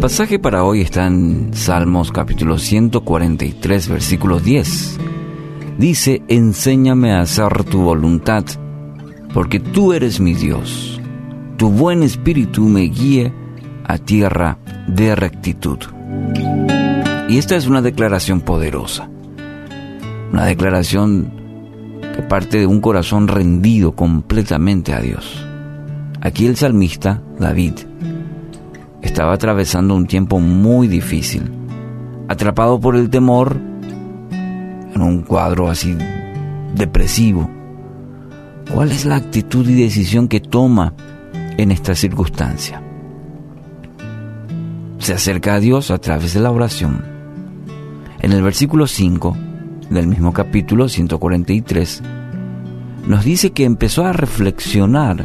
pasaje para hoy está en Salmos capítulo 143, versículo 10. Dice, enséñame a hacer tu voluntad, porque tú eres mi Dios. Tu buen espíritu me guíe a tierra de rectitud. Y esta es una declaración poderosa, una declaración que parte de un corazón rendido completamente a Dios. Aquí el salmista, David, estaba atravesando un tiempo muy difícil, atrapado por el temor en un cuadro así depresivo. ¿Cuál es la actitud y decisión que toma en esta circunstancia? Se acerca a Dios a través de la oración. En el versículo 5 del mismo capítulo 143 nos dice que empezó a reflexionar,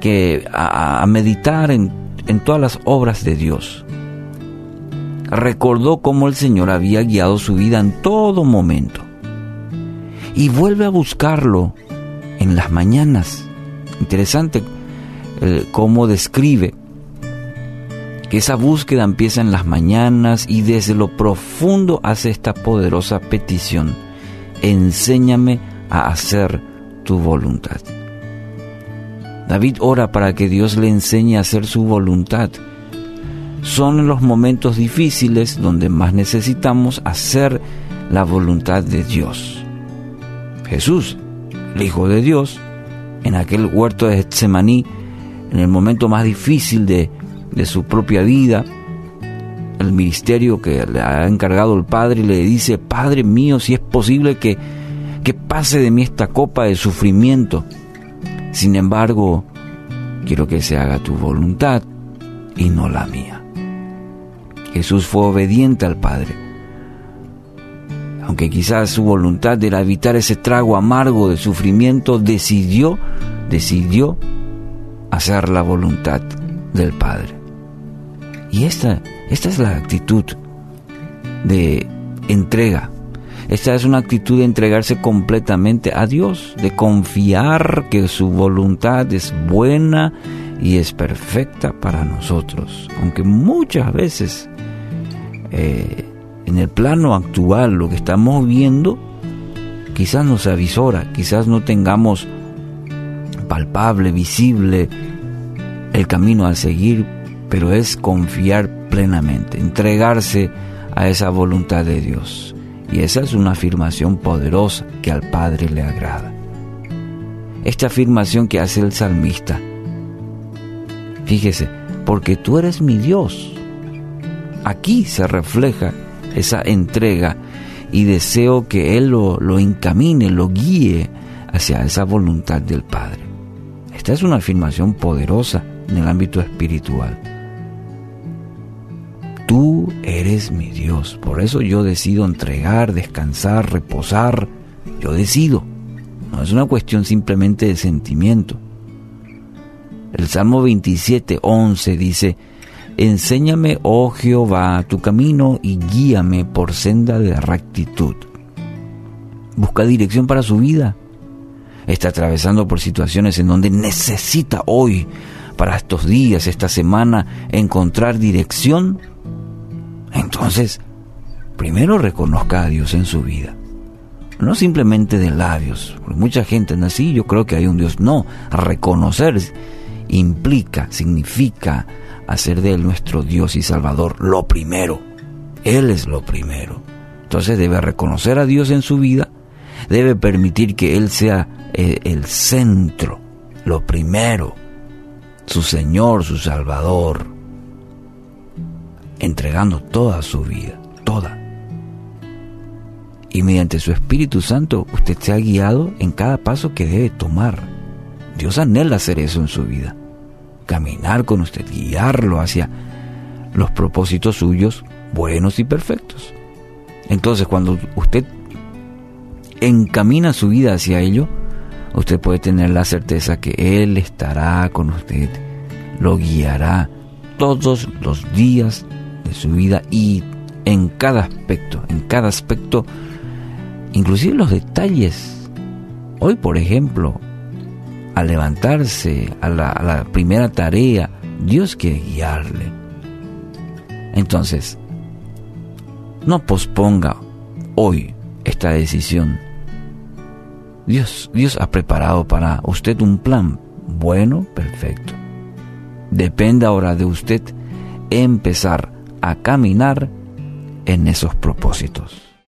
que a, a meditar en en todas las obras de Dios. Recordó cómo el Señor había guiado su vida en todo momento. Y vuelve a buscarlo en las mañanas. Interesante eh, cómo describe que esa búsqueda empieza en las mañanas y desde lo profundo hace esta poderosa petición. Enséñame a hacer tu voluntad. David ora para que Dios le enseñe a hacer su voluntad. Son los momentos difíciles donde más necesitamos hacer la voluntad de Dios. Jesús, el Hijo de Dios, en aquel huerto de Getsemaní, en el momento más difícil de, de su propia vida, el ministerio que le ha encargado el Padre le dice, Padre mío, si es posible que, que pase de mí esta copa de sufrimiento. Sin embargo, quiero que se haga tu voluntad y no la mía. Jesús fue obediente al Padre. Aunque quizás su voluntad era evitar ese trago amargo de sufrimiento, decidió, decidió hacer la voluntad del Padre. Y esta, esta es la actitud de entrega esta es una actitud de entregarse completamente a Dios, de confiar que su voluntad es buena y es perfecta para nosotros. Aunque muchas veces eh, en el plano actual lo que estamos viendo quizás nos avisora, quizás no tengamos palpable, visible el camino a seguir, pero es confiar plenamente, entregarse a esa voluntad de Dios. Y esa es una afirmación poderosa que al Padre le agrada. Esta afirmación que hace el salmista. Fíjese, porque tú eres mi Dios. Aquí se refleja esa entrega y deseo que Él lo, lo encamine, lo guíe hacia esa voluntad del Padre. Esta es una afirmación poderosa en el ámbito espiritual. Tú eres mi Dios. Por eso yo decido entregar, descansar, reposar. Yo decido. No es una cuestión simplemente de sentimiento. El Salmo 27, 11 dice, Enséñame, oh Jehová, tu camino y guíame por senda de rectitud. Busca dirección para su vida. Está atravesando por situaciones en donde necesita hoy, para estos días, esta semana, encontrar dirección entonces, primero reconozca a Dios en su vida. No simplemente de labios, mucha gente anda así, yo creo que hay un Dios. No, reconocer implica, significa hacer de Él nuestro Dios y Salvador lo primero. Él es lo primero. Entonces debe reconocer a Dios en su vida, debe permitir que Él sea eh, el centro, lo primero, su Señor, su Salvador entregando toda su vida, toda. Y mediante su Espíritu Santo usted se ha guiado en cada paso que debe tomar. Dios anhela hacer eso en su vida. Caminar con usted, guiarlo hacia los propósitos suyos buenos y perfectos. Entonces cuando usted encamina su vida hacia ello, usted puede tener la certeza que Él estará con usted, lo guiará todos los días su vida y en cada aspecto, en cada aspecto, inclusive los detalles. Hoy, por ejemplo, al levantarse a la, a la primera tarea, Dios quiere guiarle. Entonces, no posponga hoy esta decisión. Dios, Dios ha preparado para usted un plan bueno, perfecto. Depende ahora de usted empezar a caminar en esos propósitos.